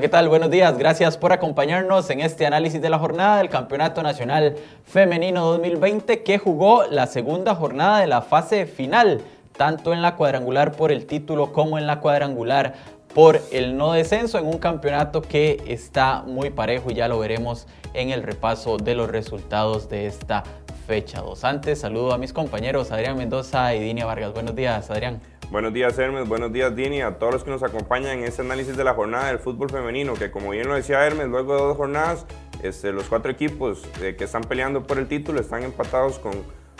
¿qué tal? Buenos días. Gracias por acompañarnos en este análisis de la jornada del Campeonato Nacional Femenino 2020 que jugó la segunda jornada de la fase final, tanto en la cuadrangular por el título como en la cuadrangular por el no descenso en un campeonato que está muy parejo y ya lo veremos en el repaso de los resultados de esta fecha 2. Antes, saludo a mis compañeros Adrián Mendoza y Dinia Vargas. Buenos días, Adrián. Buenos días, Hermes. Buenos días, Dini. A todos los que nos acompañan en este análisis de la jornada del fútbol femenino, que como bien lo decía Hermes, luego de dos jornadas, este, los cuatro equipos eh, que están peleando por el título están empatados con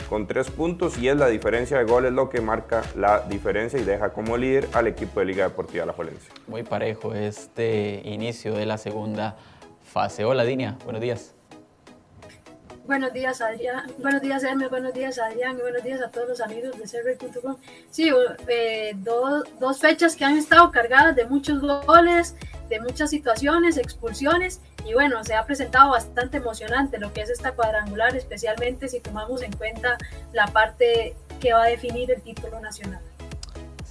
con tres puntos y es la diferencia de goles lo que marca la diferencia y deja como líder al equipo de Liga Deportiva La Jolense. Muy parejo este inicio de la segunda fase. Hola Dinia, buenos días. Buenos días, Adrián. Buenos días, Hermes. Buenos días, Adrián. Y buenos días a todos los amigos de Cervey.com. Sí, eh, dos fechas que han estado cargadas de muchos goles, de muchas situaciones, expulsiones y bueno, se ha presentado bastante emocionante lo que es esta cuadrangular, especialmente si tomamos en cuenta la parte que va a definir el título nacional.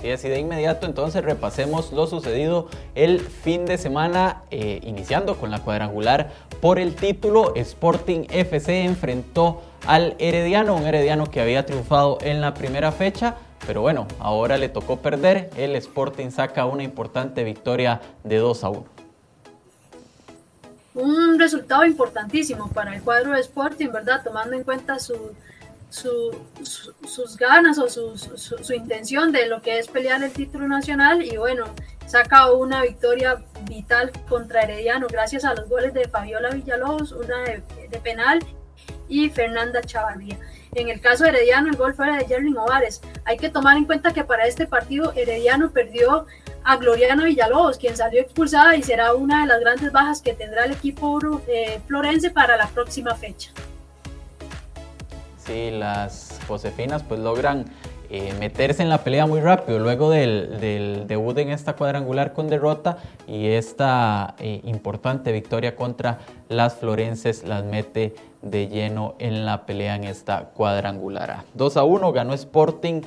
Sí, así de inmediato entonces repasemos lo sucedido el fin de semana, eh, iniciando con la cuadrangular por el título. Sporting FC enfrentó al Herediano, un Herediano que había triunfado en la primera fecha, pero bueno, ahora le tocó perder. El Sporting saca una importante victoria de 2 a 1 un resultado importantísimo para el cuadro de Sporting, ¿verdad? Tomando en cuenta su, sus ganas o su, intención de lo que es pelear el título nacional y bueno, saca una victoria vital contra Herediano gracias a los goles de Fabiola Villalobos, una de, penal y Fernanda Chavarría. En el caso de Herediano, el gol fuera de Jerry Ovares. Hay que tomar en cuenta que para este partido Herediano perdió a Gloriana Villalobos, quien salió expulsada y será una de las grandes bajas que tendrá el equipo eh, florense para la próxima fecha. Sí, las Josefinas pues logran eh, meterse en la pelea muy rápido luego del, debut en esta cuadrangular con derrota y esta eh, importante victoria contra las florenses las mete de lleno en la pelea en esta cuadrangular. 2 a 1 ganó Sporting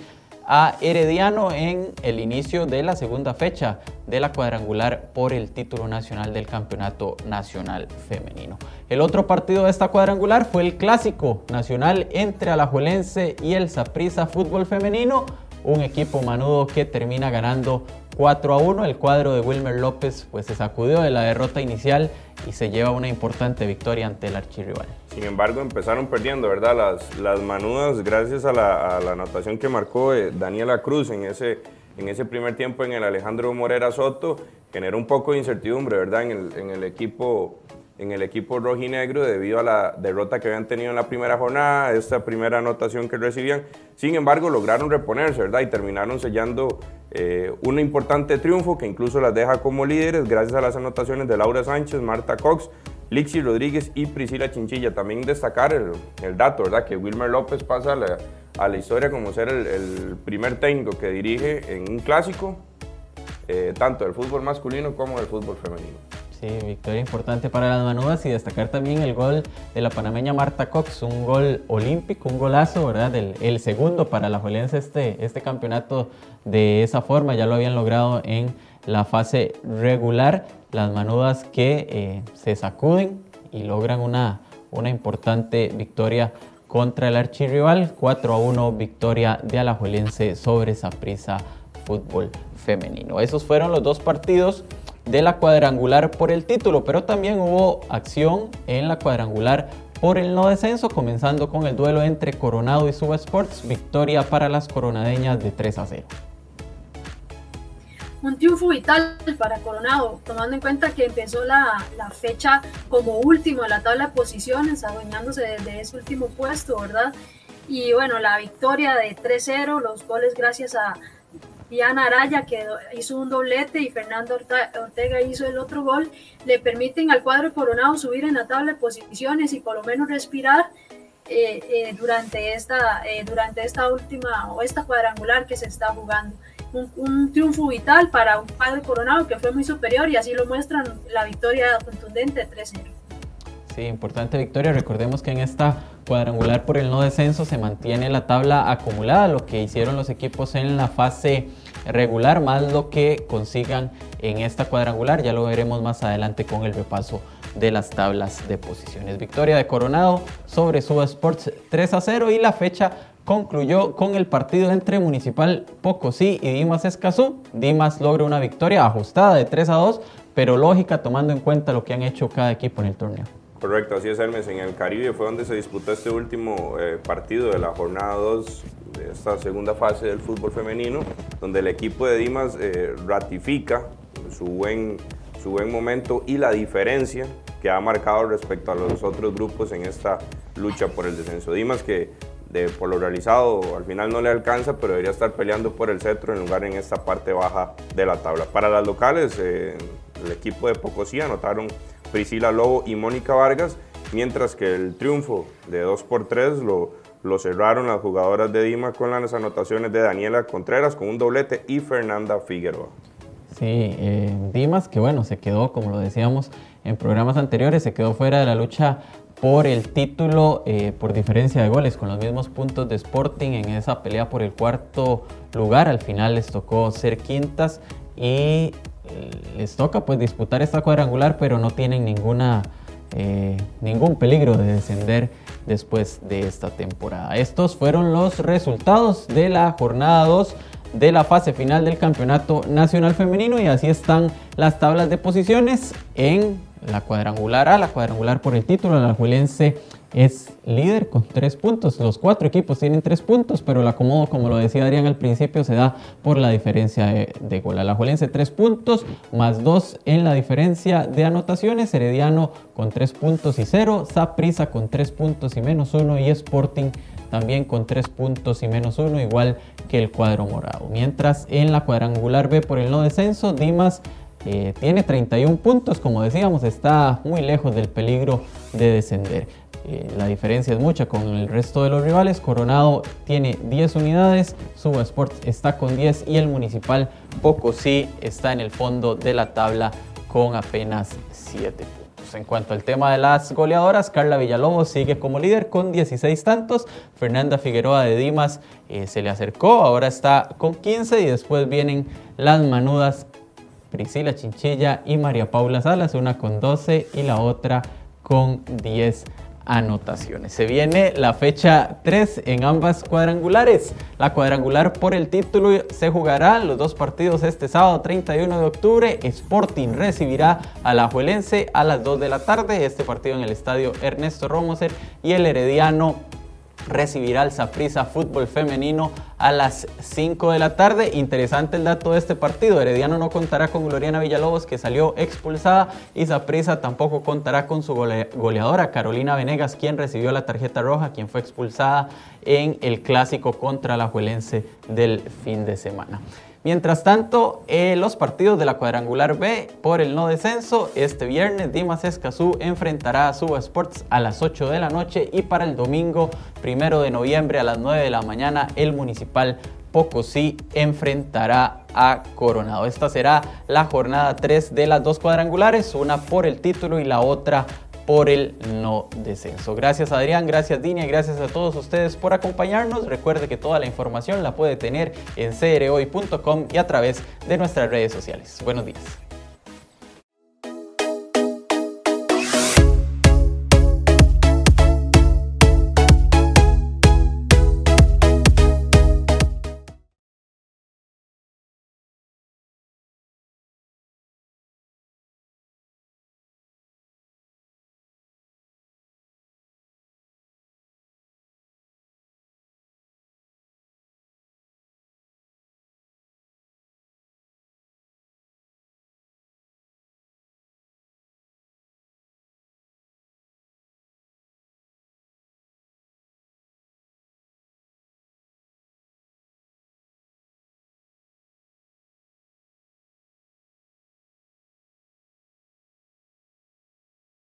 a Herediano en el inicio de la segunda fecha de la cuadrangular por el título nacional del Campeonato Nacional Femenino. El otro partido de esta cuadrangular fue el clásico nacional entre Alajuelense y el Saprissa Fútbol Femenino, un equipo manudo que termina ganando 4 a 1. El cuadro de Wilmer López pues, se sacudió de la derrota inicial y se lleva una importante victoria ante el archirrival. Sin embargo, empezaron perdiendo, ¿verdad? Las, las manudas gracias a la, anotación que marcó eh, Daniela Cruz en ese, en ese primer tiempo en el Alejandro Morera Soto. Generó un poco de incertidumbre, ¿verdad? En el, en el equipo en el equipo rojinegro debido a la derrota que habían tenido en la primera jornada, esta primera anotación que recibían. Sin embargo, lograron reponerse, ¿verdad? Y terminaron sellando eh, un importante triunfo que incluso las deja como líderes gracias a las anotaciones de Laura Sánchez, Marta Cox, Lixi Rodríguez y Priscila Chinchilla. También destacar el, el dato, ¿verdad? Que Wilmer López pasa a la, a la historia como ser el, el, primer técnico que dirige en un clásico, eh, tanto del fútbol masculino como del fútbol femenino. Sí, victoria importante para las manudas y destacar también el gol de la panameña Marta Cox, un gol olímpico, un golazo, ¿verdad? El, segundo para la Juelense este, este campeonato de esa forma, ya lo habían logrado en la fase regular. Las manudas que eh, se sacuden y logran una, una importante victoria contra el archirrival, 4 a 1 victoria de Alajuelense sobre Saprissa Fútbol Femenino. Esos fueron los dos partidos de la cuadrangular por el título, pero también hubo acción en la cuadrangular por el no descenso, comenzando con el duelo entre Coronado y Sports, victoria para las coronadeñas de 3 a 0. Un triunfo vital para Coronado, tomando en cuenta que empezó la, fecha como último en la tabla de posiciones, adueñándose de ese último puesto, ¿verdad? Y bueno, la victoria de 3-0, los goles gracias a, Diana Araya, que hizo un doblete, y Fernando Ortega hizo el otro gol, le permiten al cuadro Coronado subir en la tabla de posiciones y por lo menos respirar eh, eh, durante, esta, eh, durante esta última o esta cuadrangular que se está jugando. Un, triunfo vital para un cuadro Coronado que fue muy superior y así lo muestran la victoria contundente de 3-0. Sí, importante victoria. Recordemos que en esta cuadrangular por el no descenso se mantiene la tabla acumulada, lo que hicieron los equipos en la fase regular, más lo que consigan en esta cuadrangular. Ya lo veremos más adelante con el repaso de las tablas de posiciones. Victoria de Coronado sobre Suba Sports 3 a 0 y la fecha concluyó con el partido entre Municipal Pocosí y Dimas Escazú. Dimas logra una victoria ajustada de 3 a 2, pero lógica tomando en cuenta lo que han hecho cada equipo en el torneo. Correcto, así es Hermes. En el Caribe fue donde se disputó este último eh, partido de la jornada 2 de esta segunda fase del fútbol femenino, donde el equipo de Dimas eh, ratifica su buen, su buen momento y la diferencia que ha marcado respecto a los otros grupos en esta lucha por el descenso. Dimas que de, por lo realizado al final no le alcanza, pero debería estar peleando por el centro en lugar en esta parte baja de la tabla. Para las locales, eh, el equipo de Pocosí anotaron Priscila Lobo y Mónica Vargas, mientras que el triunfo de 2 por 3 lo, cerraron las jugadoras de Dima con las anotaciones de Daniela Contreras con un doblete y Fernanda Figueroa. Sí, eh, Dimas que bueno, se quedó, como lo decíamos en programas anteriores, se quedó fuera de la lucha por el título eh, por diferencia de goles, con los mismos puntos de Sporting en esa pelea por el cuarto lugar. Al final les tocó ser quintas y les toca pues disputar esta cuadrangular, pero no tienen ninguna, eh, ningún peligro de descender después de esta temporada. Estos fueron los resultados de la jornada 2 de la fase final del Campeonato Nacional Femenino y así están las tablas de posiciones en la cuadrangular A, la cuadrangular por el título, la Juelense es líder con tres puntos. Los cuatro equipos tienen tres puntos, pero el acomodo, como lo decía Adrián al principio, se da por la diferencia de, de gol. Alajuelense tres puntos, más dos en la diferencia de anotaciones. Herediano con tres puntos y cero. Saprisa con tres puntos y menos uno. Y Sporting también con tres puntos y menos uno, igual que el cuadro morado. Mientras en la cuadrangular B por el no descenso, Dimas eh, tiene 31 puntos, como decíamos, está muy lejos del peligro de descender. Eh, la diferencia es mucha con el resto de los rivales. Coronado tiene 10 unidades, Suba Sports está con 10 y el Municipal poco sí está en el fondo de la tabla con apenas 7 puntos. En cuanto al tema de las goleadoras, Carla Villalobos sigue como líder con 16 tantos. Fernanda Figueroa de Dimas eh, se le acercó, ahora está con 15 y después vienen las manudas Priscila Chinchilla y María Paula Salas, una con 12 y la otra con 10 anotaciones. Se viene la fecha 3 en ambas cuadrangulares. La cuadrangular por el título se jugará los dos partidos este sábado 31 de octubre. Sporting recibirá a la Juelense a las 2 de la tarde. Este partido en el estadio Ernesto Romoser y el Herediano recibirá al Saprissa Fútbol Femenino a las 5 de la tarde. Interesante el dato de este partido. Herediano no contará con Gloriana Villalobos, que salió expulsada, y Saprissa tampoco contará con su goleadora, Carolina Venegas, quien recibió la tarjeta roja, quien fue expulsada en el clásico contra la Juelense del fin de semana. Mientras tanto, eh, los partidos de la cuadrangular B por el no descenso, este viernes Dimas Escazú enfrentará a Suba Sports a las 8 de la noche y para el domingo primero de noviembre a las 9 de la mañana el municipal Pocosí enfrentará a Coronado. Esta será la jornada 3 de las dos cuadrangulares, una por el título y la otra por el no descenso. Gracias Adrián, gracias Dini, gracias a todos ustedes por acompañarnos. Recuerde que toda la información la puede tener en crhoy.com y a través de nuestras redes sociales. Buenos días.